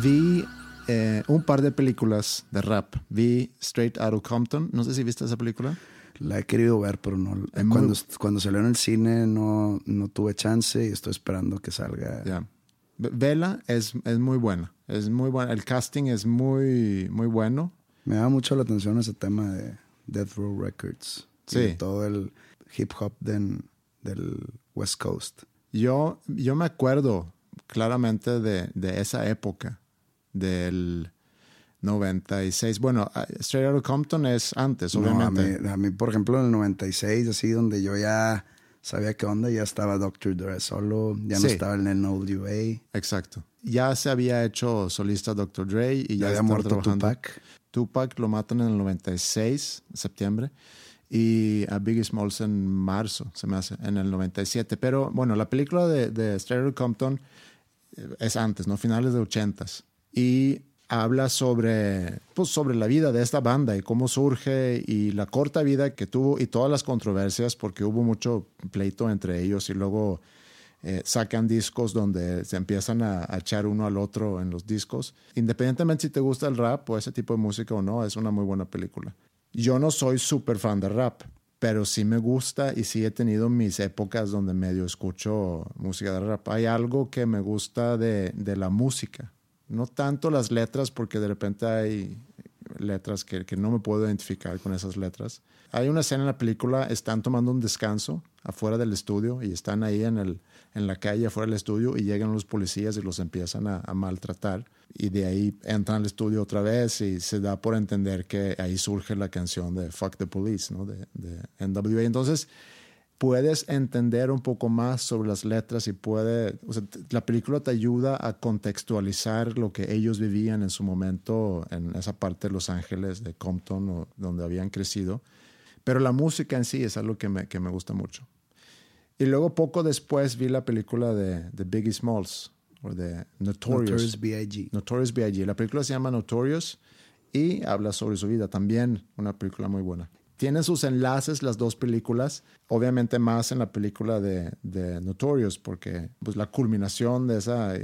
Vi eh, un par de películas de rap. Vi Straight Outta Compton. No sé si viste esa película. La he querido ver, pero no. Cuando, cuando salió en el cine no, no tuve chance y estoy esperando que salga. Ya. Vela es, es muy buena. Es muy buena. El casting es muy, muy bueno. Me da mucho la atención ese tema de Death Row Records. Sí. todo el hip hop del West Coast. Yo, yo me acuerdo claramente de, de esa época del 96. Bueno, Straight Outta Compton es antes, obviamente. a, mí, por ejemplo, en el 96, así donde yo ya sabía qué onda, ya estaba Dr. Dre solo, ya no estaba el NWA. Exacto. Ya se había hecho solista Dr. Dre y ya, había muerto Tupac. Tupac lo matan en el 96, septiembre, y a Biggie Smalls en marzo, se me hace, en el 97. Pero bueno, la película de, de Straight Compton eh, es antes, ¿no? Finales de 80s y habla sobre, pues, sobre la vida de esta banda y cómo surge y la corta vida que tuvo y todas las controversias porque hubo mucho pleito entre ellos y luego eh, sacan discos donde se empiezan a, echar uno al otro en los discos. Independientemente si te gusta el rap o ese tipo de música o no, es una muy buena película. Yo no soy súper fan de rap, pero sí me gusta y sí he tenido mis épocas donde medio escucho música de rap. Hay algo que me gusta de, de la música no tanto las letras, porque de repente hay letras que, que, no me puedo identificar con esas letras. Hay una escena en la película, están tomando un descanso afuera del estudio y están ahí en, el, en la calle afuera del estudio y llegan los policías y los empiezan a, maltratar. Y de ahí entran al estudio otra vez y se da por entender que ahí surge la canción de Fuck the Police, ¿no? De, de NWA. Entonces, puedes entender un poco más sobre las letras y puede, o sea, la película te ayuda a contextualizar lo que ellos vivían en su momento en esa parte de Los Ángeles, de Compton, o donde habían crecido. Pero la música en sí es algo que me, que me gusta mucho. Y luego poco después vi la película de, de Biggie Smalls, o de Notorious. Notorious B.I.G. Notorious B.I.G. La película se llama Notorious y habla sobre su vida. También una película muy buena. Tienen sus enlaces las dos películas, obviamente más en la película de, de Notorious, porque pues, la culminación de esa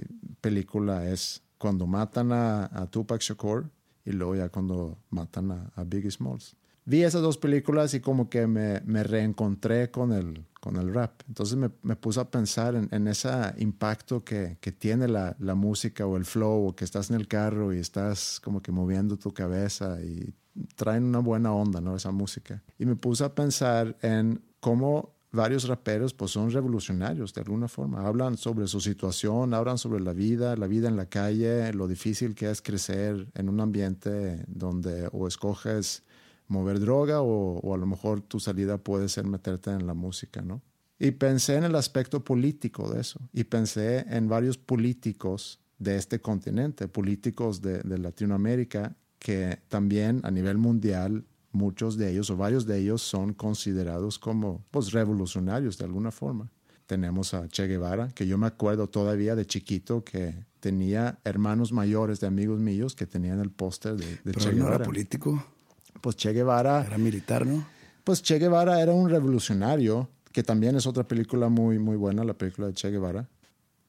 película es cuando matan a, Tupac Shakur y luego ya cuando matan a, a, Biggie Smalls. Vi esas dos películas y como que me, me reencontré con el, con el rap. Entonces me, me puse a pensar en, en ese impacto que, que tiene la, la, música o el flow, o que estás en el carro y estás como que moviendo tu cabeza y traen una buena onda, ¿no? Esa música. Y me puse a pensar en cómo varios raperos pues son revolucionarios de alguna forma. Hablan sobre su situación, hablan sobre la vida, la vida en la calle, lo difícil que es crecer en un ambiente donde o escoges mover droga o, o a lo mejor tu salida puede ser meterte en la música, ¿no? Y pensé en el aspecto político de eso. Y pensé en varios políticos de este continente, políticos de, de Latinoamérica, que también a nivel mundial muchos de ellos o varios de ellos son considerados como pues, revolucionarios de alguna forma. Tenemos a Che Guevara, que yo me acuerdo todavía de chiquito que tenía hermanos mayores de amigos míos que tenían el póster de, de Pero Che él no Guevara. era político, pues Che Guevara, era militar, ¿no? pues Che Guevara era un revolucionario, que también es otra película muy, muy buena, la película de Che Guevara.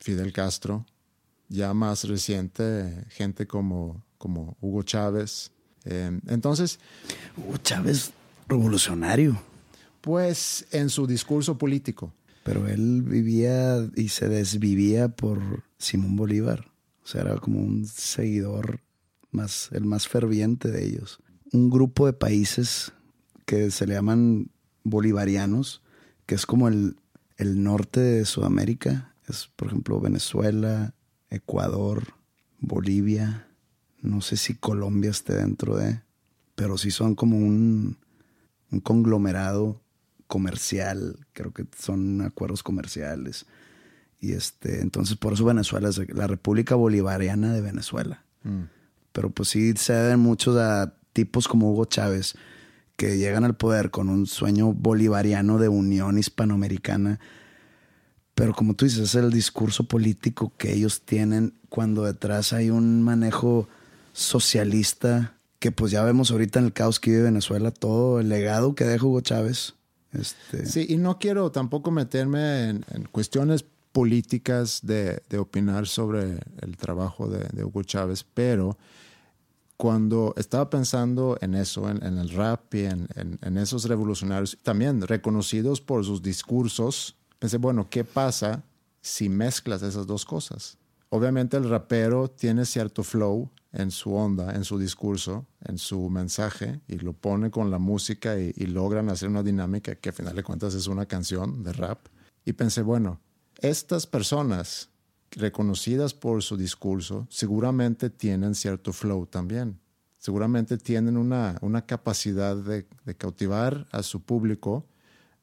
Fidel Castro, ya más reciente, gente como, como Hugo Chávez. Eh, entonces, Hugo Chávez, revolucionario. pues en su discurso político, Pero él vivía y se desvivía por Simón Bolívar. O sea, era como un seguidor más, el más ferviente de ellos. Un grupo de países que se le llaman bolivarianos, que es como el, el norte de Sudamérica. Es, por ejemplo, Venezuela, Ecuador, Bolivia. No sé si Colombia esté dentro de, pero sí son como un, un conglomerado comercial, creo que son acuerdos comerciales. Y este, entonces por eso Venezuela es la República Bolivariana de Venezuela. Pero pues sí se deben muchos a tipos como Hugo Chávez que llegan al poder con un sueño bolivariano de unión hispanoamericana. Pero como tú dices, es el discurso político que ellos tienen cuando detrás hay un manejo socialista que pues ya vemos ahorita en el caos que vive Venezuela, todo el legado que deja Hugo Chávez. Este, Sí, y no quiero tampoco meterme en, cuestiones políticas de, opinar sobre el trabajo de, Hugo Chávez, pero cuando estaba pensando en eso, en, el rap y en- en esos revolucionarios, también reconocidos por sus discursos, pensé, bueno, ¿qué pasa si mezclas esas dos cosas? Obviamente el rapero tiene cierto flow en su onda, en su discurso, en su mensaje, y lo pone con la música y, logran hacer una dinámica que a final de cuentas es una canción de rap. Y pensé, bueno, estas personas reconocidas por su discurso seguramente tienen cierto flow también. Seguramente tienen una, una capacidad de, de cautivar a su público,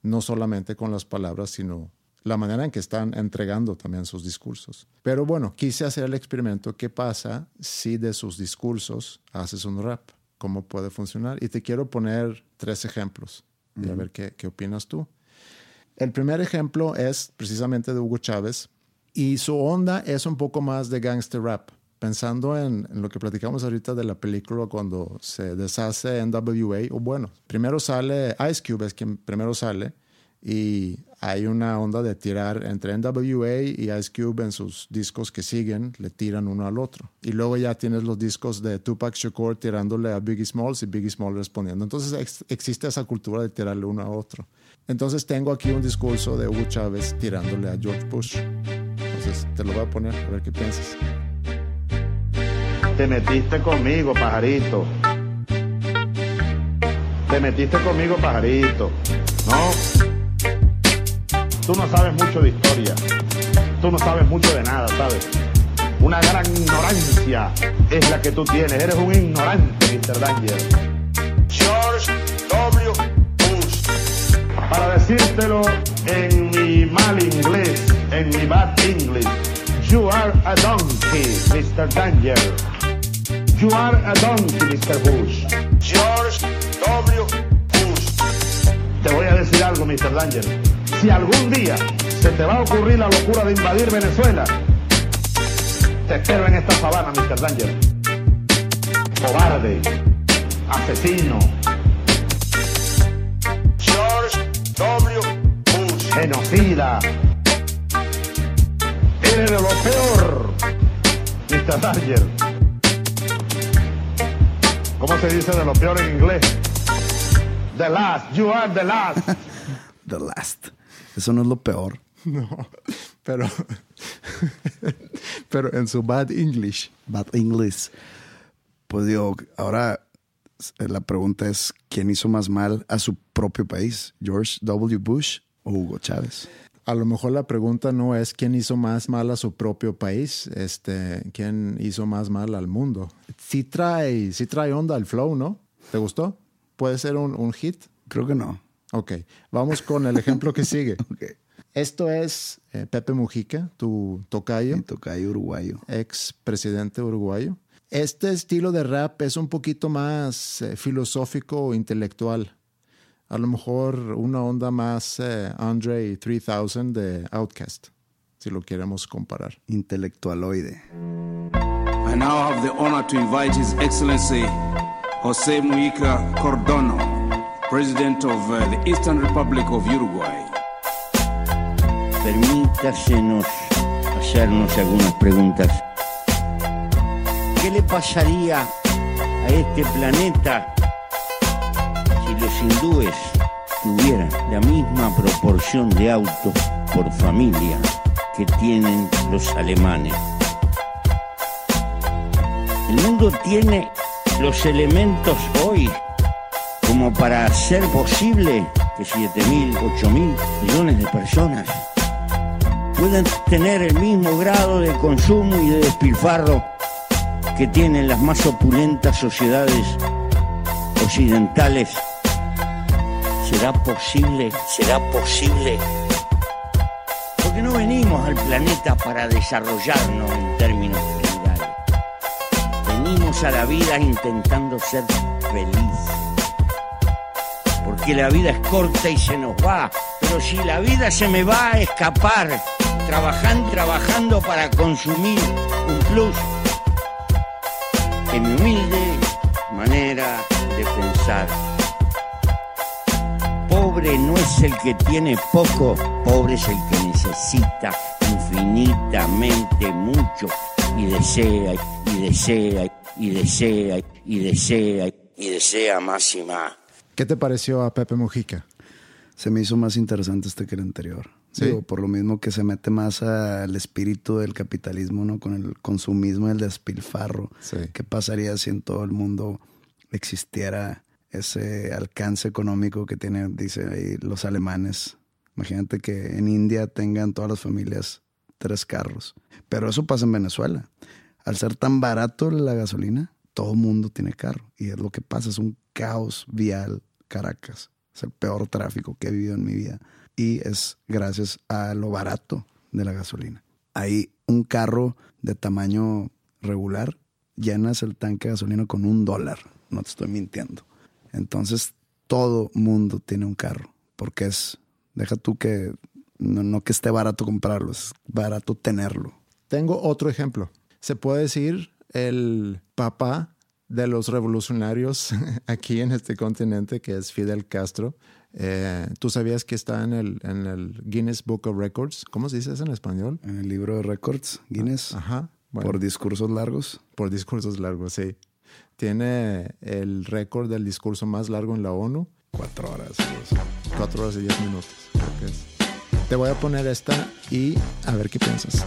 no solamente con las palabras, sino la manera en que están entregando también sus discursos. Pero bueno, quise hacer el experimento. ¿Qué pasa si de sus discursos haces un rap? ¿Cómo puede funcionar? Y te quiero poner tres ejemplos y a ver qué, qué opinas tú. El primer ejemplo es precisamente de Hugo Chávez y su onda es un poco más de gangster rap. Pensando en, en lo que platicamos ahorita de la película cuando se deshace NWA, o bueno, primero sale Ice Cube, es quien primero sale, y hay una onda de tirar entre NWA y Ice Cube en sus discos que siguen, le tiran uno al otro. Y luego ya tienes los discos de Tupac Shakur tirándole a Biggie Smalls y Biggie Smalls respondiendo. Entonces ex- existe esa cultura de tirarle uno a otro. Entonces tengo aquí un discurso de Hugo Chávez tirándole a George Bush. Entonces te lo voy a poner a ver qué piensas. Te metiste conmigo, pajarito. Te metiste conmigo, pajarito. No. Tú no sabes mucho de historia. Tú no sabes mucho de nada, ¿sabes? Una gran ignorancia es la que tú tienes. Eres un ignorante, Mr. Danger. George W. Bush. Para decírtelo en mi mal inglés, en mi bad English. You are a donkey, Mr. Danger. You are a donkey, Mr. Bush. George W. Bush. Te voy a decir algo, Mr. Danger. Si algún día se te va a ocurrir la locura de invadir Venezuela, te espero en esta sabana, Mr. Danger. Cobarde, asesino. George W. Bush. Genocida. Eres de lo peor, Mr. Danger. ¿Cómo se dice de lo peor en inglés? The last, you are the last. The Last. Eso no es lo peor. No, pero, pero en su bad English. Bad English. Pues digo, ahora eh, la pregunta es, ¿quién hizo más mal a su propio país? ¿George W. Bush o Hugo Chávez? A lo mejor la pregunta no es quién hizo más mal a su propio país, este, quién hizo más mal al mundo. Sí trae, sí trae onda el flow, ¿no? ¿Te gustó? ¿Puede ser un, un hit? Creo que no. Ok, vamos con el ejemplo que sigue. Ok. Esto es eh, Pepe Mujica, tu tocayo. Mi tocayo uruguayo. Ex presidente uruguayo. Este estilo de rap es un poquito más eh, filosófico o intelectual. A lo mejor una onda más eh, Andre 3000 de Outcast, si lo queremos comparar. Intelectualoide. I now have the honor to invite His Excellency José Mujica Cordono, President of uh, the Eastern Republic of Uruguay. Permítasenos hacernos algunas preguntas. ¿Qué le pasaría a este planeta si los hindúes tuvieran la misma proporción de autos por familia que tienen los alemanes? El mundo tiene los elementos hoy como para hacer posible que 7.000, 8.000 millones de personas puedan tener el mismo grado de consumo y de despilfarro que tienen las más opulentas sociedades occidentales. ¿Será posible? ¿Será posible? Porque no venimos al planeta para desarrollarnos en términos generales. Venimos a la vida intentando ser feliz. Porque la vida es corta y se nos va. Pero si la vida se me va a escapar, trabajando, trabajando para consumir un plus, en mi humilde manera de pensar. Pobre no es el que tiene poco, pobre es el que necesita infinitamente mucho y desea y desea y desea y desea y desea más y más. ¿Qué te pareció a Pepe Mujica? Se me hizo más interesante este que el anterior. Sí. Digo, por lo mismo que se mete más al espíritu del capitalismo, ¿no? Con el consumismo el despilfarro. Sí. ¿Qué pasaría si en todo el mundo existiera ese alcance económico que tienen, dice ahí, los alemanes? Imagínate que en India tengan todas las familias tres carros. Pero eso pasa en Venezuela. Al ser tan barato la gasolina, todo mundo tiene carro. Y es lo que pasa, es un caos vial Caracas. Es el peor tráfico que he vivido en mi vida. Y es gracias a lo barato de la gasolina. Hay un carro de tamaño regular, llenas el tanque de gasolina con un dólar. No te estoy mintiendo. Entonces, todo mundo tiene un carro. Porque es, deja tú que, no, no que esté barato comprarlo, es barato tenerlo. Tengo otro ejemplo. Se puede decir el papá de los revolucionarios aquí en este continente, que es Fidel Castro. Eh, ¿Tú sabías que está en el, en el Guinness Book of Records? ¿Cómo se dice eso en español? En el libro de récords, Guinness, Ajá. bueno, por discursos largos. por discursos largos, sí. Tiene el récord del discurso más largo en la ONU, Cuatro horas. cuatro horas y diez minutos. creo que es. Te voy a poner esta y a ver qué piensas.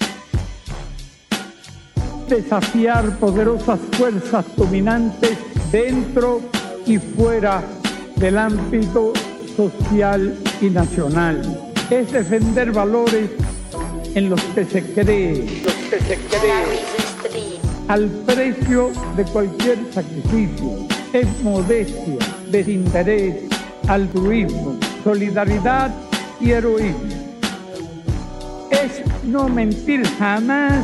Desafiar poderosas fuerzas dominantes dentro y fuera del ámbito social y nacional. Es defender valores en los que se cree, los que se cree al precio de cualquier sacrificio. Es modestia, desinterés, altruismo, solidaridad y heroísmo es no mentir jamás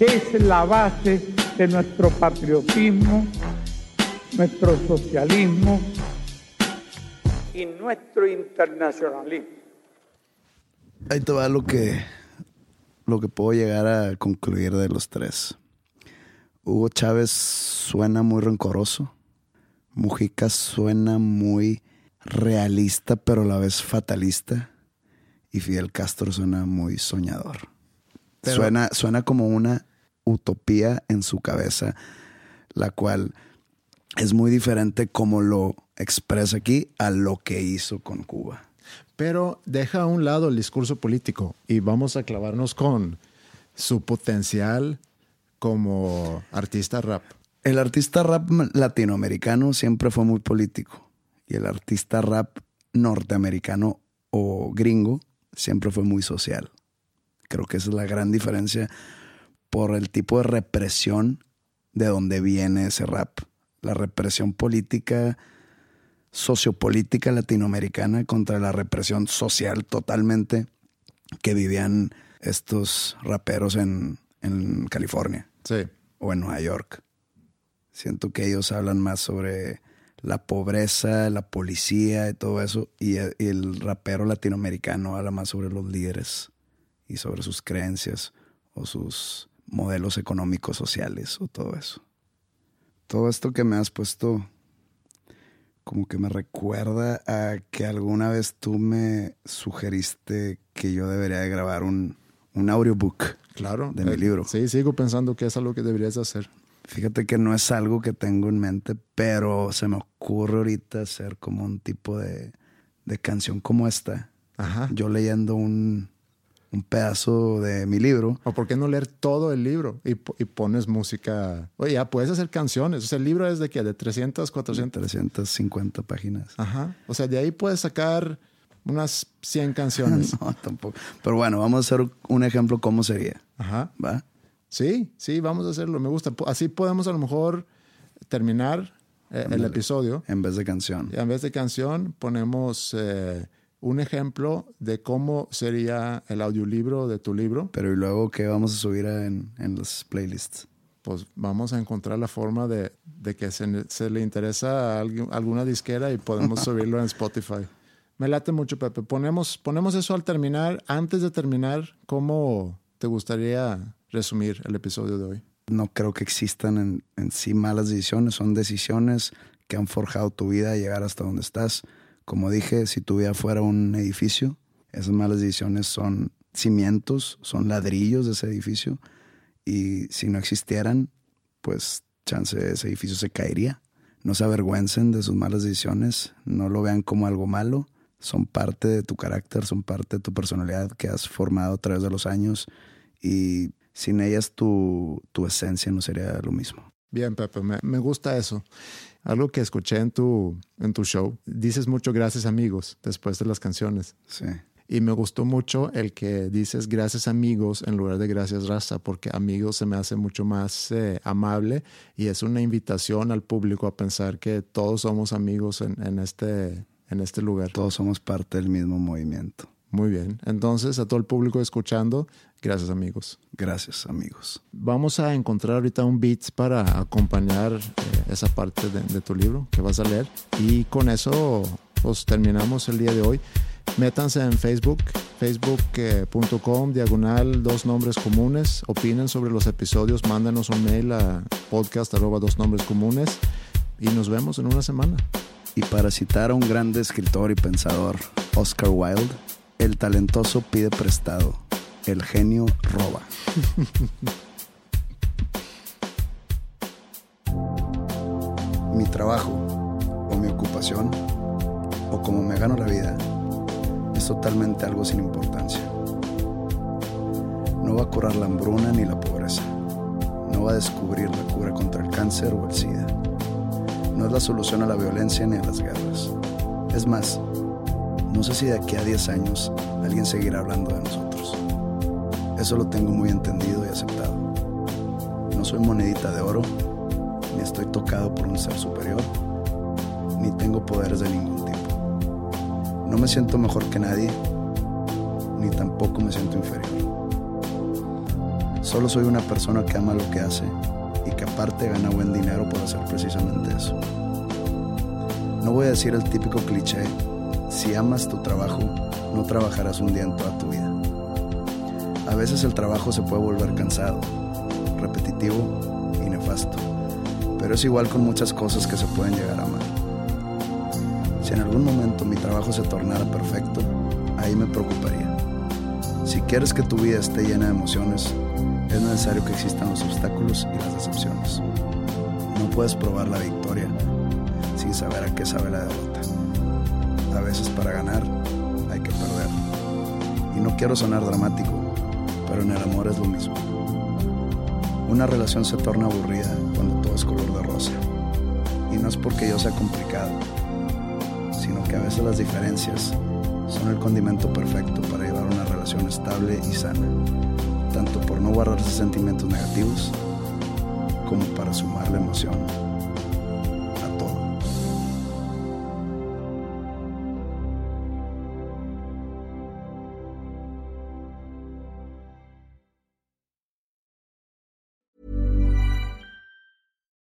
Es la base de nuestro patriotismo, nuestro socialismo y nuestro internacionalismo. Ahí te va lo que, lo que puedo llegar a concluir de los tres. Hugo Chávez suena muy rencoroso. Mujica suena muy realista, pero a la vez fatalista. Y Fidel Castro suena muy soñador. suena, suena como una utopía en su cabeza, la cual es muy diferente como lo expresa aquí a lo que hizo con Cuba. Pero deja a un lado el discurso político y vamos a clavarnos con su potencial como artista rap. El artista rap latinoamericano siempre fue muy político y el artista rap norteamericano o gringo siempre fue muy social. Creo que esa es la gran diferencia por el tipo de represión de donde viene ese rap. La represión política, sociopolítica latinoamericana contra la represión social totalmente que vivían estos raperos en, en California. Sí. O en Nueva York. Siento que ellos hablan más sobre la pobreza, la policía y todo eso. Y el, rapero latinoamericano habla más sobre los líderes y sobre sus creencias o sus modelos económicos sociales o todo eso. Todo esto que me has puesto como que me recuerda a que alguna vez tú me sugeriste que yo debería de grabar un, un audiobook claro, de mi eh, libro. Sí, sigo pensando que es algo que deberías hacer. Fíjate que no es algo que tengo en mente, pero se me ocurre ahorita hacer como un tipo de, de canción como esta. Ajá. Yo leyendo un, un pedazo de mi libro. ¿O por qué no leer todo el libro y, y pones música? Oye, ya puedes hacer canciones. O sea, el libro es de qué? ¿De 300, 400? 350 páginas. Ajá. O sea, de ahí puedes sacar unas 100 canciones. no, tampoco. Pero bueno, vamos a hacer un ejemplo cómo sería. Ajá. ¿Va? Sí, sí, vamos a hacerlo. Me gusta. Así podemos a lo mejor terminar eh, el episodio. En vez de canción. en vez de canción ponemos eh, un ejemplo de cómo sería el audiolibro de tu libro. Pero ¿y luego qué vamos a subir en, en los playlists? Pues vamos a encontrar la forma de, de que se, se, le interesa a alguna disquera y podemos subirlo en Spotify. Me late mucho, Pepe. Ponemos, ponemos eso al terminar. Antes de terminar, ¿cómo te gustaría resumir el episodio de hoy? No creo que existan en, sí malas decisiones, son decisiones que han forjado tu vida a llegar hasta donde estás. Como dije, si tu vida fuera un edificio, esas malas decisiones son cimientos, son ladrillos de ese edificio y si no existieran, pues chance ese edificio se caería. No se avergüencen de sus malas decisiones, no lo vean como algo malo, son parte de tu carácter, son parte de tu personalidad que has formado a través de los años y sin ellas tu, tu esencia no sería lo mismo. Bien, Pepe, me, me, gusta eso. Algo que escuché en tu, en tu show, dices mucho gracias amigos después de las canciones. Sí. Y me gustó mucho el que dices gracias amigos en lugar de gracias raza, porque amigos se me hace mucho más eh, amable y es una invitación al público a pensar que todos somos amigos en, en, este, en este lugar. Todos somos parte del mismo movimiento. Muy bien. Entonces, a todo el público escuchando, gracias amigos. Gracias amigos. Vamos a encontrar ahorita un beat para acompañar eh, esa parte de, de, tu libro que vas a leer. Y con eso, pues terminamos el día de hoy. Métanse en Facebook, facebook.com, diagonal, dos nombres comunes. Opinen sobre los episodios, mándanos un mail a podcast arroba dos nombres comunes y nos vemos en una semana. Y para citar a un gran escritor y pensador, Oscar Wilde, el talentoso pide prestado, el genio roba. mi trabajo o mi ocupación o como me gano la vida es totalmente algo sin importancia. No va a curar la hambruna ni la pobreza. No va a descubrir la cura contra el cáncer o el SIDA. No es la solución a la violencia ni a las guerras. Es más, no sé si de aquí a 10 años alguien seguirá hablando de nosotros. Eso lo tengo muy entendido y aceptado. No soy monedita de oro, ni estoy tocado por un ser superior, ni tengo poderes de ningún tipo. No me siento mejor que nadie, ni tampoco me siento inferior. Solo soy una persona que ama lo que hace y que aparte gana buen dinero por hacer precisamente eso. No voy a decir el típico cliché Si amas tu trabajo, no trabajarás un día en toda tu vida. A veces el trabajo se puede volver cansado, repetitivo y nefasto, pero es igual con muchas cosas que se pueden llegar a amar. Si en algún momento mi trabajo se tornara perfecto, ahí me preocuparía. Si quieres que tu vida esté llena de emociones, es necesario que existan los obstáculos y las decepciones. No puedes probar la victoria sin saber a qué sabe la derrota. Veces para ganar hay que perder. Y no quiero sonar dramático, pero en el amor es lo mismo. Una relación se torna aburrida cuando todo es color de rosa. Y no es porque yo sea complicado, sino que a veces las diferencias son el condimento perfecto para llevar una relación estable y sana, tanto por no guardarse sentimientos negativos como para sumar la emoción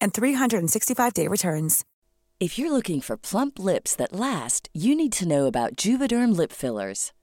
and 365-day returns. If you're looking for plump lips that last, you need to know about Juvederm lip fillers.